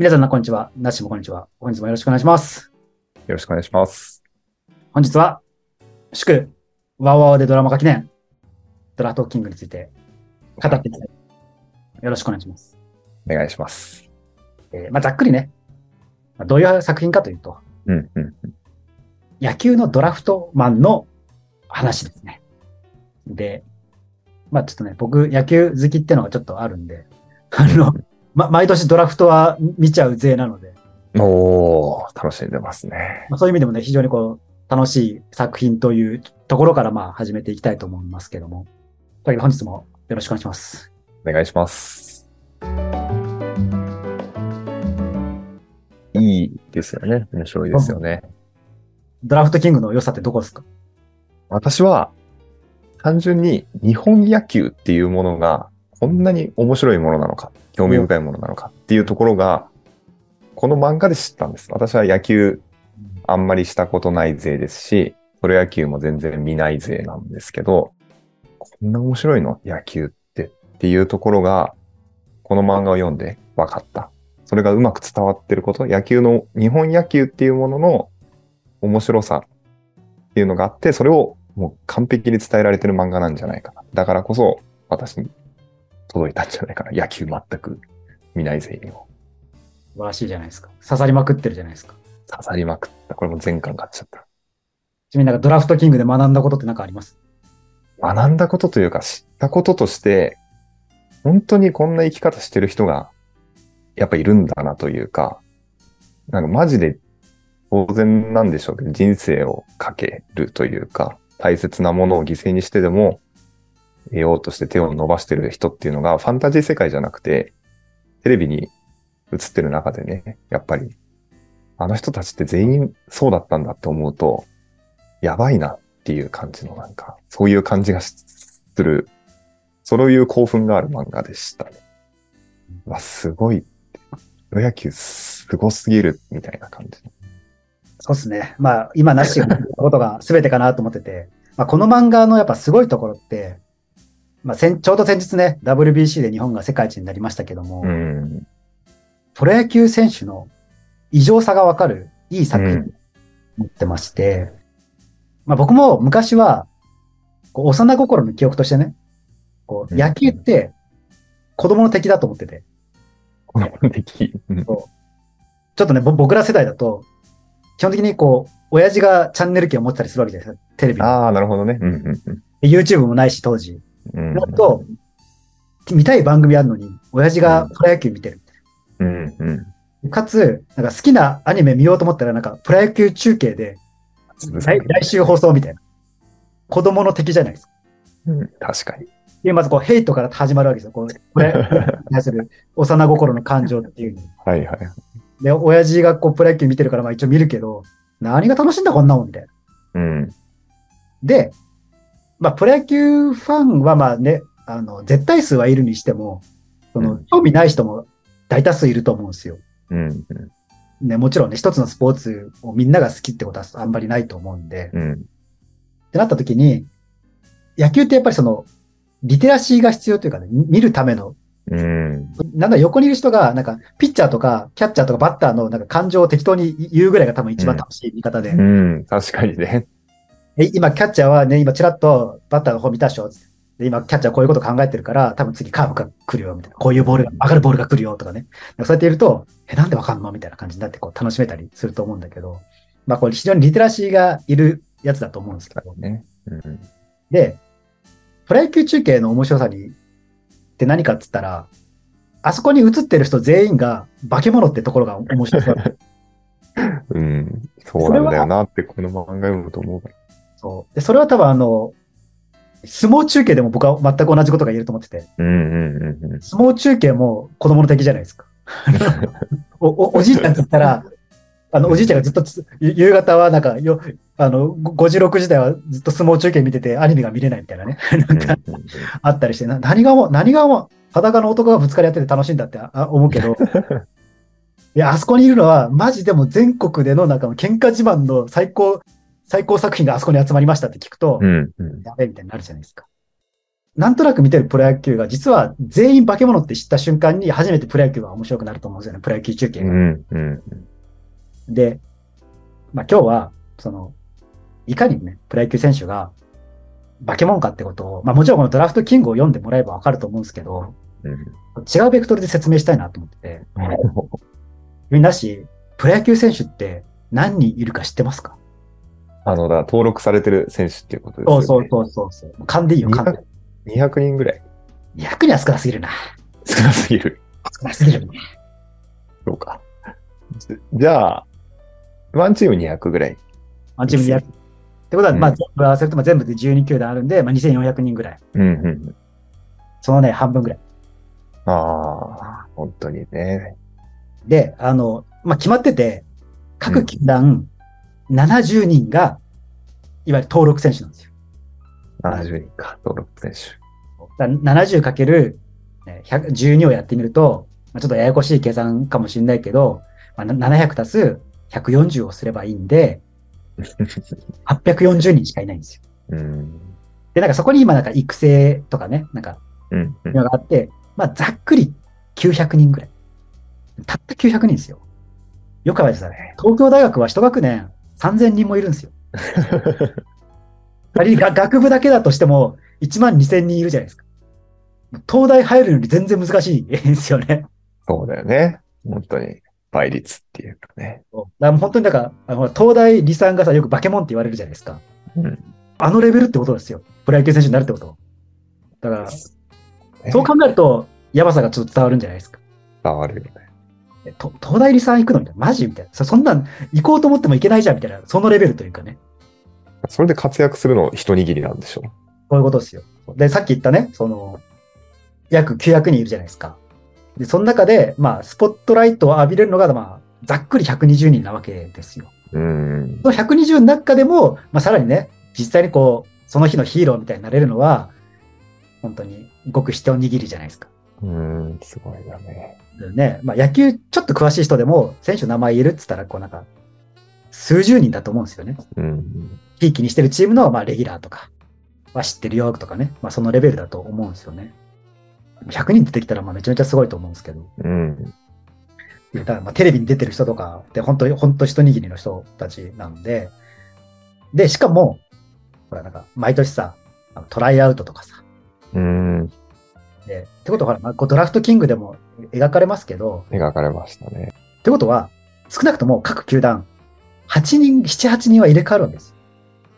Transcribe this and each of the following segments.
皆さん、こんにちは。なしもこんにちは。本日もよろしくお願いします。よろしくお願いします。本日は、祝、ワウワウでドラマ化記念、ドラフトキングについて語っていきたい。よろしくお願いします。お願いします。えーまあ、ざっくりね、まあどういう作品かというと、うん、うん。野球のドラフトマンの話ですね。で、まあちょっとね、僕野球好きってのがちょっとあるんで、あの、ま、毎年ドラフトは見ちゃう勢なので、おー、楽しんでますね。まあ、そういう意味でもね、非常にこう、楽しい作品というところからまあ始めていきたいと思いますけども。というわけで本日もよろしくお願いします。お願いします。いいですよね。面白いですよね。ドラフトキングの良さってどこですか？私は、単純に日本野球っていうものがこんなに面白いものなのか、興味深いものなのかっていうところが、この漫画で知ったんです。私は野球あんまりしたことない勢ですし、プロ野球も全然見ない勢なんですけど、こんな面白いの？野球ってっていうところが、この漫画を読んで分かった。それがうまく伝わってること、野球の、日本野球っていうものの面白さっていうのがあって、それをもう完璧に伝えられてる漫画なんじゃないかな。だからこそ私に届いたんじゃないかな。野球全く見ない勢にも。素晴らしいじゃないですか。刺さりまくってるじゃないですか。刺さりまくった。これも全巻買っちゃった。ちなみになんかドラフトキングで学んだことって何かあります？学んだことというか知ったこととして、本当にこんな生き方してる人がやっぱいるんだなというか、なんかマジで当然なんでしょうけど、人生をかけるというか、大切なものを犠牲にしてでも得ようとして手を伸ばしてる人っていうのがファンタジー世界じゃなくて、テレビに映ってる中でね、やっぱり、あの人たちって全員そうだったんだって思うと、やばいなっていう感じのなんか、そういう感じがする、そういう興奮がある漫画でしたね。わ、すごい。プロ野球すごすぎるみたいな感じ。そうですね。まあ今なしがことが全てかなと思ってて、まあ、この漫画のやっぱすごいところって、まあ、先ちょうど先日ね、WBC で日本が世界一になりましたけども、うん。プロ野球選手の異常さがわかるいい作品うん持ってまして、まあ僕も昔は、こう幼心の記憶としてね、こううん野球って子供の敵だと思ってて、この敵。うんちょっとね、ぼ僕ら世代だと、基本的にこう、親父がチャンネル権を持ってたりするわけじゃないですか、テレビに。ああ、なるほどね。うんうんで YouTube もないし、当時。うん。だと、見たい番組あるのに、親父がプロ野球見てる。うんうん。かつ、なんか好きなアニメ見ようと思ったら、なんかプロ野球中継で、来来週放送みたいな。子供の敵じゃないですか。うん確かに。で、まずこう、ヘイトから始まるわけですよ。こう、これ、する幼心の感情っていうの。はいはい。で、親父がこう、プロ野球見てるから、まあ一応見るけど、何が楽しいんだ、こんなもん、みたいな。うん。で、まあ、プロ野球ファンはまあね、あの、絶対数はいるにしても、そのうん、興味ない人も大多数いると思うんですよ。うん。ね、もちろんね、一つのスポーツをみんなが好きってことはあんまりないと思うんで、っうん。てなった時に、野球ってやっぱりその、リテラシーが必要というかね、み見るための、うん。なんだ横にいる人が、なんか、ピッチャーとか、キャッチャーとかバッターのなんか感情を適当に言うぐらいが多分一番楽しい見方で、うん。確かにね。え、今、キャッチャーはね、今、ちらっとバッターの方見たでしょ？で今、キャッチャーこういうこと考えてるから、多分次カーブが来るよ、みたいな。こういうボールが、上がるボールが来るよ、とかね。そうやって言うと、え、なんでわかんの？みたいな感じになって、こう、楽しめたりすると思うんだけど、まあ、これ非常にリテラシーがいるやつだと思うんですけど。ね。うん。で、プロ野球中継の面白さに、って何かっつったら、あそこに映ってる人全員が化け物ってところが面白さ。うん。そうなんだよなって、この漫画読むと思うから。そう。で、それは多分あの、相撲中継でも僕は全く同じことが言えると思ってて、うんうんうんうん。相撲中継も子供の敵じゃないですか。おおおじいちゃんって言ったら、あの、おじいちゃんがずっと夕方はなんかよ、あの、5時、6時台はずっと相撲中継見ててアニメが見れないみたいなね。なんかあったりして、な何がもう、何がもう、裸の男がぶつかり合ってて楽しいんだってあ思うけど、いや、あそこにいるのは、マジでも全国でのなんか喧嘩自慢の最高、最高作品があそこに集まりましたって聞くと、うんうん。やべえみたいになるじゃないですか。なんとなく見てるプロ野球が、実は全員化け物って知った瞬間に初めてプロ野球が面白くなると思うんですよね。プロ野球中継が。うん。うん。で、まあ今日は、その、いかにね、プロ野球選手が化け物かってことを、まあもちろんこのドラフトキングを読んでもらえばわかると思うんですけど、うん。違うベクトルで説明したいなと思ってて、みんなし、プロ野球選手って何人いるか知ってますか？あの、だ登録されてる選手っていうことですよね。そうそうそうそうそう。勘でいいよ、勘で。200人ぐらい。200には少なすぎるな。少なすぎる。少なすぎるね。そうか。じじゃあ、ワンチーム200ぐらい。ワンチーム200。ってことは、うんまあ全部合わせるとまあ全部で12球団あるんで、まあ2400人ぐらい。うんうん。そのね、半分ぐらい。ああ、本当にね。で、あの、まあ決まってて、各球団70人が、いわゆる登録選手なんですよ。70人か、登録選手。だ70かける12をやってみると、まあ、ちょっとややこしい計算かもしれないけど、まあ、な700足す140をすればいいんで、840人しかいないんですよ。うん。で、なんかそこに今なんか育成とかね、なんか、うん。うんのがあって、まあざっくり900人ぐらい。たった900人ですよ。よく考えてください。東京大学は一学年3000人もいるんですよ。仮にが学部だけだとしても1万2000人いるじゃないですか。東大入るより全然難しいですよね。そうだよね。本当に。倍率っていうかね。だか本当にだから、あの東大理さんがさ、よく化け物って言われるじゃないですか。うん。あのレベルってことですよ。プロ野球選手になるってこと。だから、ねそう考えると、やばさがちょっと伝わるんじゃないですか。伝わるよね。えと東大理さん行くのみたいな。マジみたいな。そそんなん行こうと思っても行けないじゃんみたいな。そのレベルというかね。それで活躍するの一握りなんでしょそういうことですよ。で、さっき言ったね、その、約900人いるじゃないですか。で、その中で、まあ、スポットライトを浴びれるのが、まあ、ざっくり120人なわけですよ。うん。その120の中でも、まあ、さらにね、実際にこう、その日のヒーローみたいになれるのは、本当にごく一握りじゃないですか。うん、すごいだね。でね、まあ、野球ちょっと詳しい人でも、選手の名前言えるって言ったら、こうなんか、数十人だと思うんですよね。うん。ひいきにしてるチームの、まあ、レギュラーとかは知ってるよとかね。まあ、そのレベルだと思うんですよね。100人出てきたら、まあ、めちゃめちゃすごいと思うんですけど。うん。だから、まあ、テレビに出てる人とかって、本当に、本当一握りの人たちなんで、で、しかも、ほら、なんか、毎年さ、トライアウトとかさ、うん。で、ってことは、ほら、まあ、こうドラフトキングでも描かれますけど、描かれましたね。ってことは、少なくとも各球団、8人、7、8人は入れ替わるんです。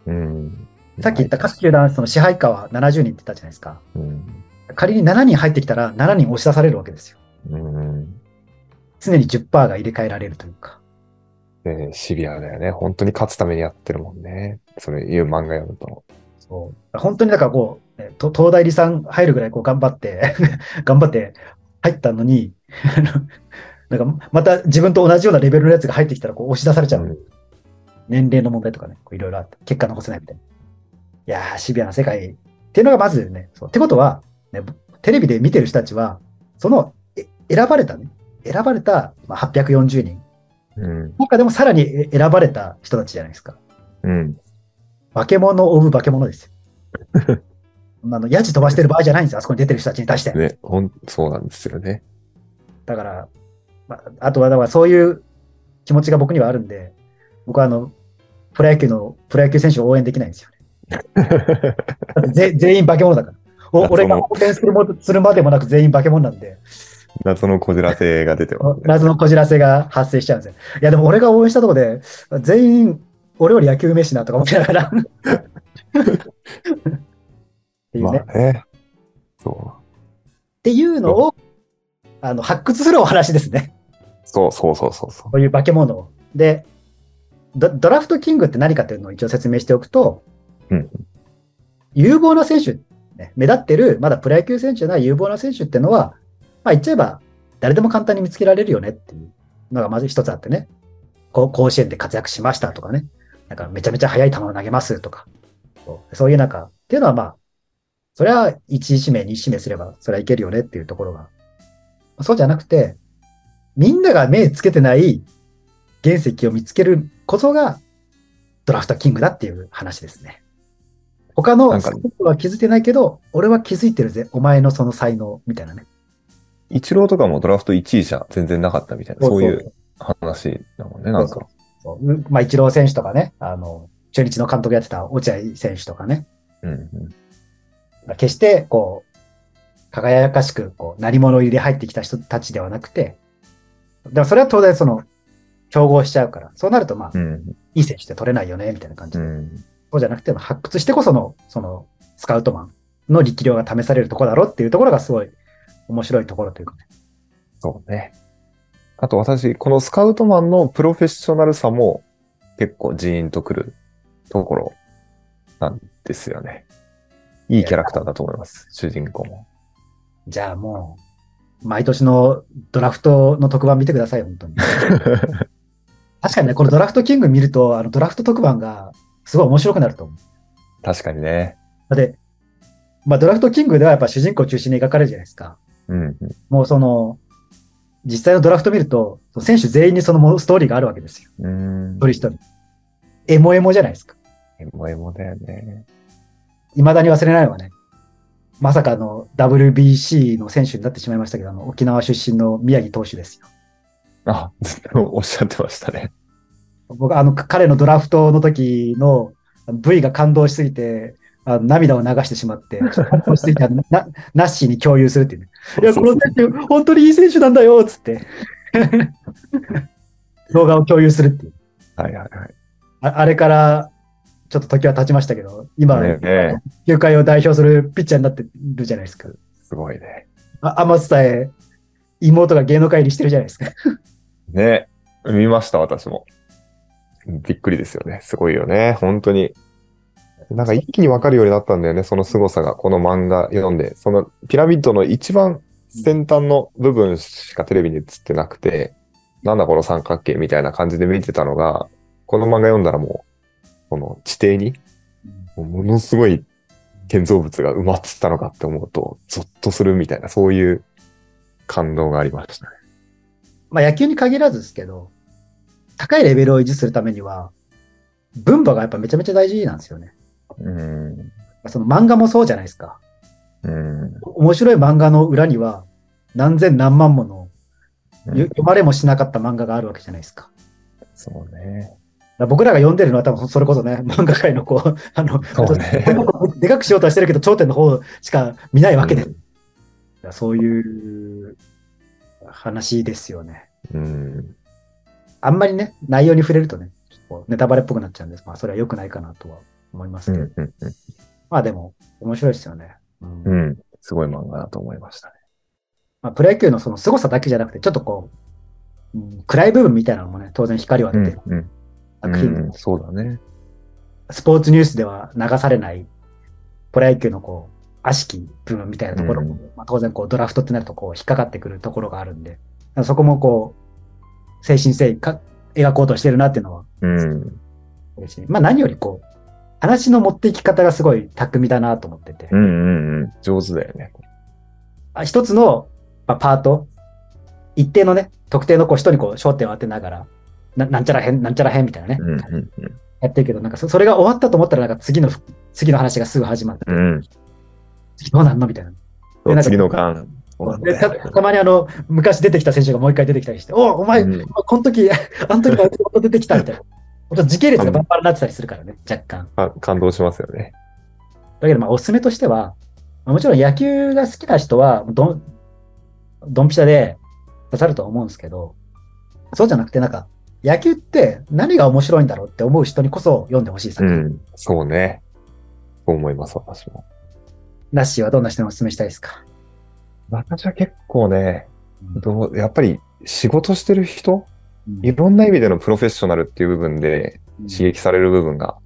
うん。さっき言った各球団、その支配下は70人って言ったじゃないですか。うん。仮に7人入ってきたら7人押し出されるわけですよ。うん。常に10%が入れ替えられるというか。でシビアだよね。本当に勝つためにやってるもんね。それいう漫画読むと。そう。本当にだからこう、東大理さん入るぐらいこう頑張って、頑張って入ったのに、なんかまた自分と同じようなレベルのやつが入ってきたらこう押し出されちゃう。うん年齢の問題とかね、いろいろあって、結果残せないみたいな。いやー、シビアな世界っていうのがまずね、そうってことは、ね、テレビで見てる人たちは、そのえ選ばれたね、選ばれたまあ840人、うん。中でもさらにえ選ばれた人たちじゃないですか。うん。化け物を追う化け物ですよ。あの、ヤジ飛ばしてる場合じゃないんですよ。あそこに出てる人たちに対して。ね、ほん、そうなんですよね。だから、まあ、あとは、だからそういう気持ちが僕にはあるんで、僕はあの、プロ野球の、プロ野球選手を応援できないんですよね。ぜ全員化け物だから。おあ俺が応援するもするまでもなく全員化け物なんで、謎のこじらせが出てますね。謎のこじらせが発生しちゃうんですよ。いや、でも俺が応援したところで、全員、俺より野球うめえしなとか思ってながら。っていうまね。あね。そっていうのを、あの、発掘するお話ですね。う。そうそうそうそうそう。こういう化け物を。で、ドドラフトキングって何かっていうのを一応説明しておくと、うん有望な選手、ね、目立ってる、まだプロ野球選手な有望な選手っていうのは、まあ言っちゃえば、誰でも簡単に見つけられるよねっていうのがまず一つあってね。こう甲子園で活躍しましたとかね。なんかめちゃめちゃ速い球を投げますとか。そうそういうなんか、っていうのはまあ、それは1指名、2指名すれば、それはいけるよねっていうところが。そうじゃなくて、みんなが目つけてない原石を見つけるこそが、ドラフトキングだっていう話ですね。他のスコットは気づいてないけど、俺は気づいてるぜ。お前のその才能、みたいなね。イチローとかもドラフト1位じゃ全然なかったみたいな、そういう話だもんね、なんか。そううまあ、イチロー選手とかね、あの、中日の監督やってた落合選手とかね、うんうん。決して、こう、輝かしく、こう、何者入りで入ってきた人たちではなくて、でもそれは当然その、競合しちゃうから、そうなるとまあ、うん。いい選手って取れないよね、みたいな感じで。うん。そうじゃなくて、発掘してこその、その、スカウトマンの力量が試されるところだろっていうところがすごい面白いところというかね。そうね。あと私、このスカウトマンのプロフェッショナルさも結構ジーンとくるところなんですよね。いいキャラクターだと思います、主人公も。じゃあもう、毎年のドラフトの特番見てください、本当に。確かにね、このドラフトキング見ると、あのドラフト特番がすごい面白くなると思う。確かにね。だって、まあドラフトキングではやっぱ主人公中心に描かれるじゃないですか。うんうん。もうその、実際のドラフト見ると、選手全員にそのもストーリーがあるわけですよ。うーん一人一人。エモエモじゃないですか。エモエモだよね。未だに忘れないのはね、まさかの WBC の選手になってしまいましたけど、あの沖縄出身の宮城投手ですよ。あ、ずっとおっしゃってましたね。僕、あの、彼のドラフトの時の V が感動しすぎて、あの涙を流してしまって、感動しすぎて、な、ナッシーに共有するっていうね。いや、この選手、本当にいい選手なんだよつって。動画を共有するっていう。はいはいはい。ああれから、ちょっと時は経ちましたけど、今、ねね球界を代表するピッチャーになってるじゃないですか。すごいね。あ、アマスさえ、妹が芸能界入りしてるじゃないですか。ね。見ました、私も。びっくりですよね。すごいよね。本当に。なんか一気にわかるようになったんだよね。その凄さが、この漫画読んで。そのピラミッドの一番先端の部分しかテレビに映ってなくて、なんだこの三角形みたいな感じで見てたのが、この漫画読んだらもう、この地底に、ものすごい建造物が埋まってたのかって思うと、ゾッとするみたいな、そういう感動がありましたね。まあ野球に限らずですけど、高いレベルを維持するためには、分母がやっぱめちゃめちゃ大事なんですよね。うん。その漫画もそうじゃないですか。うん。面白い漫画の裏には、何千何万もの読まれもしなかった漫画があるわけじゃないですか。そうね。僕らが読んでるのは多分それこそね、漫画界のこう、あの、ねでかくしようとはしてるけど、頂点の方しか見ないわけで。うんそういう話ですよね。うん。あんまりね、内容に触れるとね、こうネタバレっぽくなっちゃうんです。まあ、それは良くないかなとは思いますけど。うん。うん。まあでも、面白いですよね。うんうん。すごい漫画だと思いましたね。まあ、プロ野球のその凄さだけじゃなくて、ちょっとこう、うん暗い部分みたいなのもね、当然光を当てて、うん。作品、うん、そうだね。スポーツニュースでは流されない、プロ野球のこう、悪しき部分みたいなところも、うんまあ、当然こう、ドラフトってなるとこう、引っかかってくるところがあるんで、そこもこう、精神性か描こうとしてるなっていうのはうん。嬉しい。まあ何よりこう、話の持っていき方がすごい巧みだなと思ってて、うんうんうん。上手だよね。あ一つの、まあ、パート、一定のね、特定のこう人にこう焦点を当てながら、ななんちゃら変、なんちゃら変みたいなね、うんうんやってるけど、なんかそそれが終わったと思ったら、なんか次の、次の話がすぐ始まって、うん。うん。次どうなんのみたいな。な次の間。たたまにあの、昔出てきた選手がもう一回出てきたりして、おお前、うんこの時、あの時あいつまた出てきたみたいな。時系列がバンバンになってたりするからね、若干。あ感動しますよね。だけど、まあ、おすすめとしては、まあもちろん野球が好きな人は、どん、ドンピシャで刺さると思うんですけど、そうじゃなくて、なんか、野球って何が面白いんだろうって思う人にこそ読んでほしい作品。うん。そうね。そう思います、私も。ナッシーはどんな人にお勧めしたいですか？私は結構ね、うんどうやっぱり仕事してる人うんいろんな意味でのプロフェッショナルっていう部分で刺激される部分が、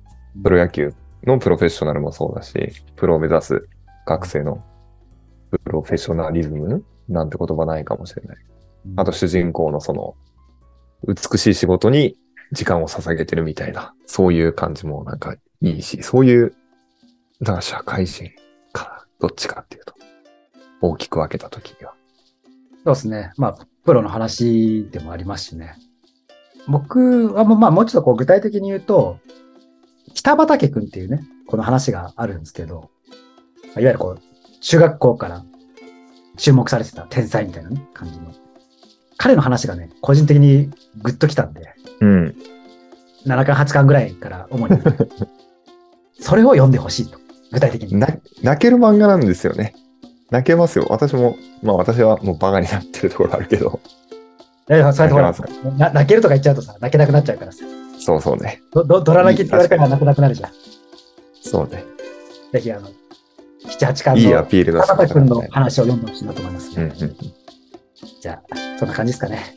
プロ野球のプロフェッショナルもそうだし、プロを目指す学生のプロフェッショナリズムなんて言葉ないかもしれない。あと主人公のその、美しい仕事に時間を捧げてるみたいな、そういう感じもなんかいいし、そういう、だから社会人か、どっちかっていうと、大きく分けたときには。そうですね。まあ、プロの話でもありますしね。僕はもうまあ、もうちょっとこう具体的に言うと、北畠くんっていうね、この話があるんですけど、いわゆるこう、中学校から注目されてた天才みたいなね、感じの。彼の話がね、個人的にグッときたんで、うん。7巻、8巻ぐらいから主に、それを読んでほしいと。具体的に。な泣ける漫画なんですよね。泣けますよ。私も、まあ私はもうバカになってるところあるけど。えそうやってほら泣けな泣けるとか言っちゃうとさ、泣けなくなっちゃうからさ。そうそうね。ど、ど、ドラ泣きって言われたら泣くなくなるじゃん。そうね。ぜひ、あの、7、8巻いいアのピールだ北畠くんのね。話を読んでほしいなと思いますね。うんうんじゃあ、そんな感じですかね。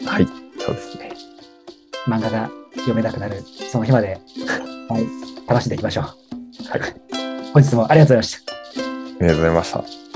うん。はい。そうですね。漫画が読めなくなる、その日まで、はい、楽しんでいきましょう。はい。本日もありがとうございました。ありがとうございました。